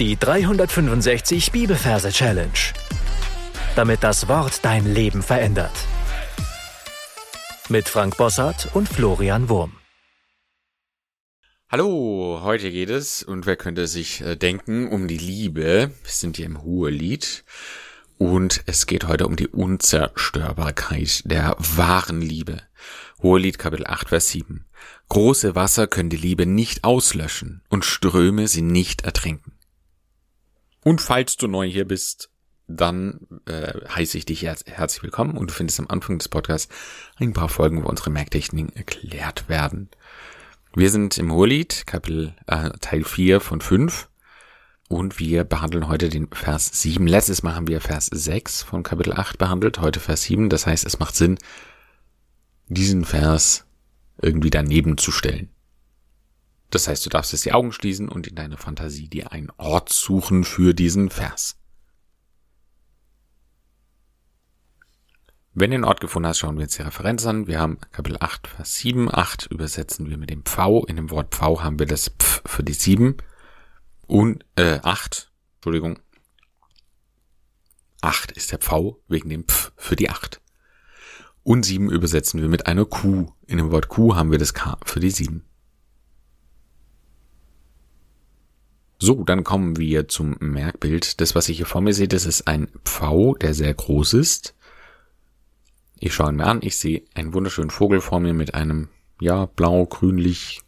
Die 365 Bibelverse Challenge. Damit das Wort dein Leben verändert. Mit Frank Bossart und Florian Wurm. Hallo, heute geht es, und wer könnte sich äh, denken, um die Liebe. Wir sind hier im Hohelied. Und es geht heute um die Unzerstörbarkeit der wahren Liebe. Hohelied Kapitel 8, Vers 7. Große Wasser können die Liebe nicht auslöschen und Ströme sie nicht ertrinken. Und falls du neu hier bist, dann äh, heiße ich dich herz herzlich willkommen und du findest am Anfang des Podcasts ein paar Folgen, wo unsere Merktechniken erklärt werden. Wir sind im Hohelied, Kapitel äh, Teil 4 von 5 und wir behandeln heute den Vers 7. Letztes Mal haben wir Vers 6 von Kapitel 8 behandelt, heute Vers 7. Das heißt, es macht Sinn, diesen Vers irgendwie daneben zu stellen. Das heißt, du darfst jetzt die Augen schließen und in deiner Fantasie dir einen Ort suchen für diesen Vers. Wenn du den Ort gefunden hast, schauen wir uns die Referenz an. Wir haben Kapitel 8, Vers 7. 8 übersetzen wir mit dem Pfau. In dem Wort Pfau haben wir das Pf für die 7. Und, äh, 8, Entschuldigung. 8 ist der Pfau wegen dem Pf für die 8. Und 7 übersetzen wir mit einer Q. In dem Wort Q haben wir das K für die 7. So, dann kommen wir zum Merkbild. Das, was ich hier vor mir sehe, das ist ein Pfau, der sehr groß ist. Ich schaue ihn mir an. Ich sehe einen wunderschönen Vogel vor mir mit einem, ja, blau-grünlich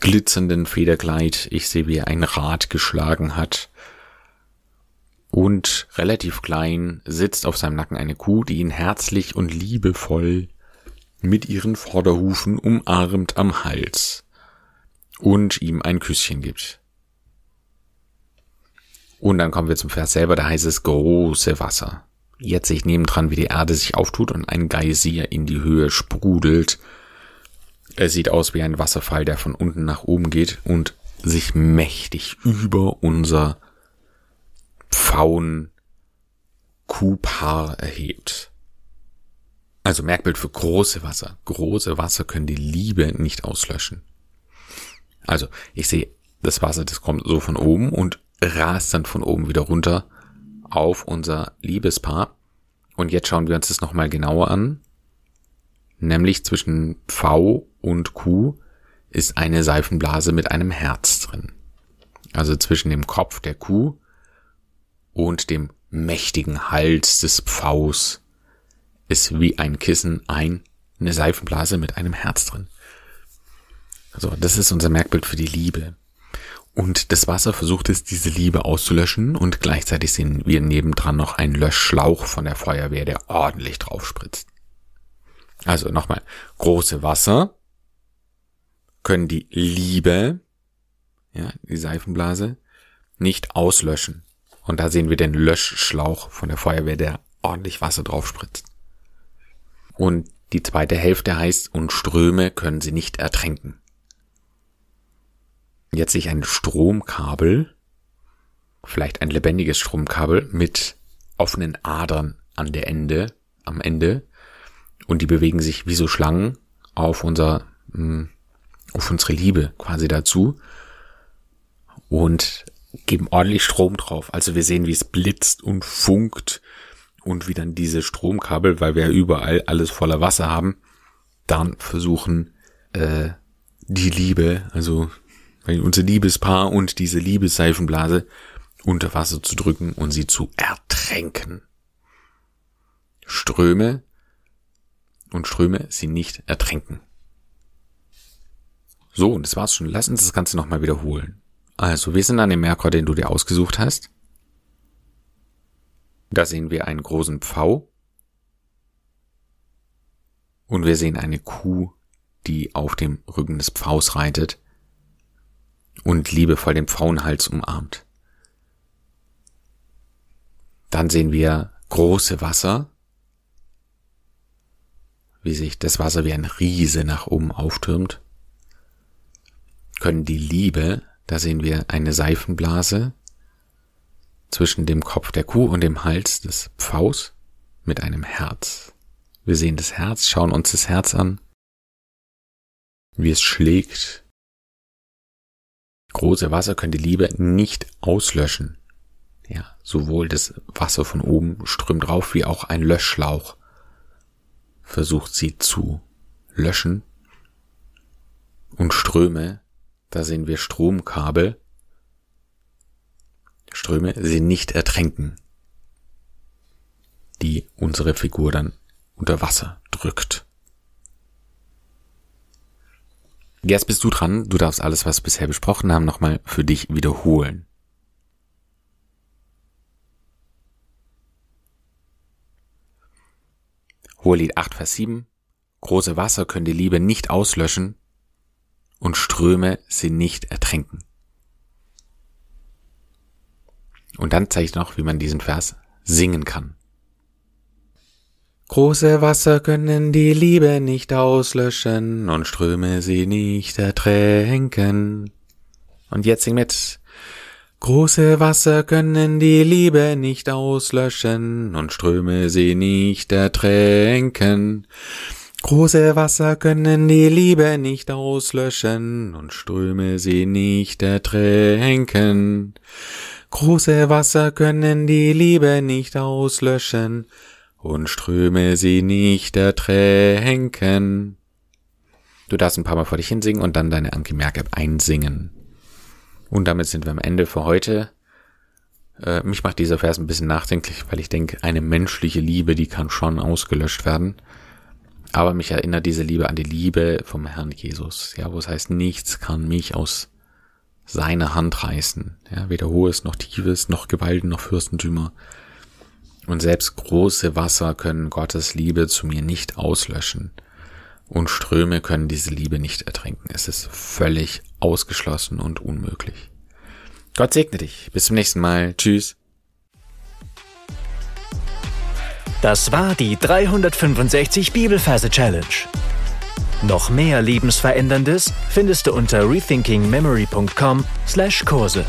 glitzernden Federkleid. Ich sehe, wie er ein Rad geschlagen hat. Und relativ klein sitzt auf seinem Nacken eine Kuh, die ihn herzlich und liebevoll mit ihren Vorderhufen umarmt am Hals und ihm ein Küsschen gibt. Und dann kommen wir zum Vers selber, da heißt es große Wasser. Jetzt sehe ich nebendran, wie die Erde sich auftut und ein Geysir in die Höhe sprudelt. Er sieht aus wie ein Wasserfall, der von unten nach oben geht und sich mächtig über unser Pfauen Kuhpaar erhebt. Also Merkbild für große Wasser. Große Wasser können die Liebe nicht auslöschen. Also ich sehe das Wasser, das kommt so von oben und rast dann von oben wieder runter auf unser Liebespaar. Und jetzt schauen wir uns das nochmal genauer an. Nämlich zwischen V und Q ist eine Seifenblase mit einem Herz drin. Also zwischen dem Kopf der Kuh und dem mächtigen Hals des Pfaus ist wie ein Kissen ein, eine Seifenblase mit einem Herz drin. Also das ist unser Merkbild für die Liebe. Und das Wasser versucht es, diese Liebe auszulöschen und gleichzeitig sehen wir nebendran noch einen Löschschlauch von der Feuerwehr, der ordentlich drauf spritzt. Also nochmal, große Wasser können die Liebe, ja, die Seifenblase, nicht auslöschen. Und da sehen wir den Löschschlauch von der Feuerwehr, der ordentlich Wasser drauf spritzt. Und die zweite Hälfte heißt, und Ströme können sie nicht ertränken. Jetzt sehe ich ein Stromkabel, vielleicht ein lebendiges Stromkabel mit offenen Adern an der Ende, am Ende. Und die bewegen sich wie so Schlangen auf unser, hm, auf unsere Liebe quasi dazu. Und geben ordentlich Strom drauf. Also wir sehen, wie es blitzt und funkt und wie dann diese Stromkabel, weil wir überall alles voller Wasser haben, dann versuchen, äh, die Liebe, also weil unser Liebespaar und diese Liebesseifenblase unter Wasser zu drücken und sie zu ertränken. Ströme und Ströme sie nicht ertränken. So, und das war's schon. Lass uns das Ganze nochmal wiederholen. Also, wir sind an dem Merkur, den du dir ausgesucht hast. Da sehen wir einen großen Pfau. Und wir sehen eine Kuh, die auf dem Rücken des Pfaus reitet und liebevoll den Pfauenhals umarmt. Dann sehen wir große Wasser, wie sich das Wasser wie ein Riese nach oben auftürmt. Können die Liebe, da sehen wir eine Seifenblase zwischen dem Kopf der Kuh und dem Hals des Pfaus mit einem Herz. Wir sehen das Herz, schauen uns das Herz an, wie es schlägt Große Wasser können die Liebe nicht auslöschen. Ja, sowohl das Wasser von oben strömt drauf, wie auch ein Löschschlauch versucht sie zu löschen. Und Ströme, da sehen wir Stromkabel, Ströme sie nicht ertränken, die unsere Figur dann unter Wasser drückt. Jetzt bist du dran. Du darfst alles, was wir bisher besprochen haben, nochmal für dich wiederholen. Hohelied 8, Vers 7. Große Wasser können die Liebe nicht auslöschen und Ströme sie nicht ertränken. Und dann zeige ich noch, wie man diesen Vers singen kann. Große Wasser können die Liebe nicht auslöschen und Ströme sie nicht ertränken. Und jetzt sing mit. Große Wasser können die Liebe nicht auslöschen und Ströme sie nicht ertränken. Große Wasser können die Liebe nicht auslöschen und Ströme sie nicht ertränken. Große Wasser können die Liebe nicht auslöschen und Ströme sie nicht ertränken. Du darfst ein paar Mal vor dich hinsingen und dann deine Anki Merk einsingen. Und damit sind wir am Ende für heute. Äh, mich macht dieser Vers ein bisschen nachdenklich, weil ich denke, eine menschliche Liebe, die kann schon ausgelöscht werden. Aber mich erinnert diese Liebe an die Liebe vom Herrn Jesus, ja, wo es heißt, nichts kann mich aus seiner Hand reißen, ja, weder hohes noch tiefes, noch Gewalten noch Fürstentümer. Und selbst große Wasser können Gottes Liebe zu mir nicht auslöschen. Und Ströme können diese Liebe nicht ertränken. Es ist völlig ausgeschlossen und unmöglich. Gott segne dich. Bis zum nächsten Mal. Tschüss. Das war die 365 Bibelferse Challenge. Noch mehr Lebensveränderndes findest du unter rethinkingmemory.com/Kurse.